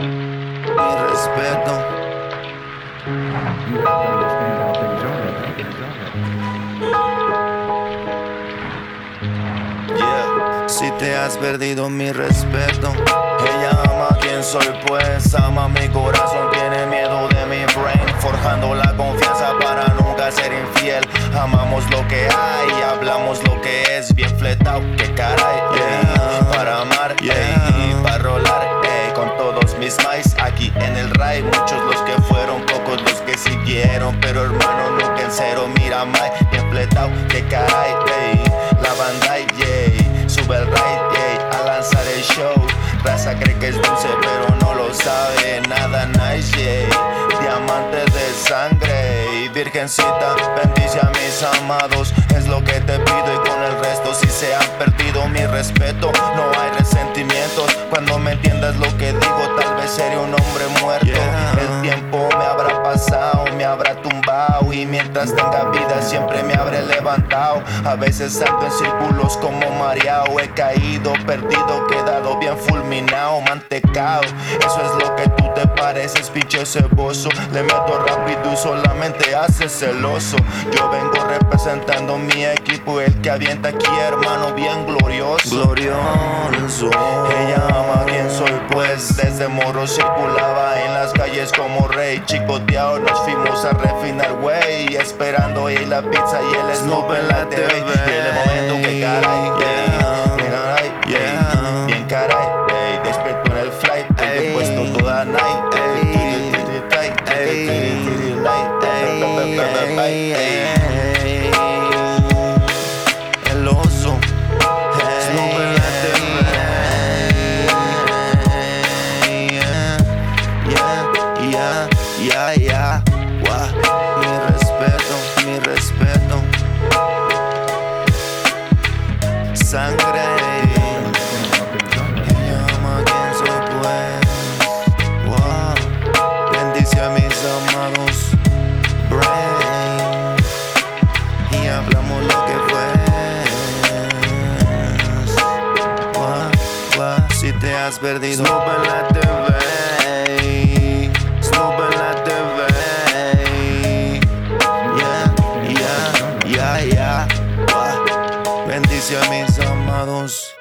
Mi respeto. Yeah. Si te has perdido mi respeto. Ella ama quien soy, pues ama mi corazón. Tiene miedo de mi brain. Forjando la confianza para nunca ser infiel. Amamos lo que hay, hablamos lo que es. Bien fletado, que caray. En el ray. Muchos los que fueron, pocos los que siguieron. Pero hermano, nunca en cero. Mira, bien fletado, que caray. ey, la banda, yeah. Sube el ride, yeah, a lanzar el show. Raza cree que es dulce, pero no lo sabe. Nada nice, yeah. Diamante de sangre y virgencita. Bendice a mis amados, es lo que te pido. Y con el resto, si se han perdido mi respeto, no hay Cuando me entiendas lo que digo, tal vez seré un hombre muerto. El tiempo me habrá pasado, me habrá tumbado. Y mientras tenga vida, siempre me habré levantado. A veces salto en círculos como mareado. He caído, perdido, quedado bien fulminado, mantecado. Eso es lo que pareces, pinche ceboso. Le meto rápido y solamente hace celoso. Yo vengo representando mi equipo, el que avienta aquí, hermano, bien glorioso. Glorioso. Ella ama quien soy, pues desde morro circulaba en las calles como rey. Chicoteado nos fuimos a refinar, güey. Esperando ahí la pizza y el Snoop en la TV. Sangre. Ella ama quien soy, pues. Wow. Bendice a mis amados. Brain. Y hablamos lo que fue. Guau, guau. Si te has perdido, en la. hacia mis amados.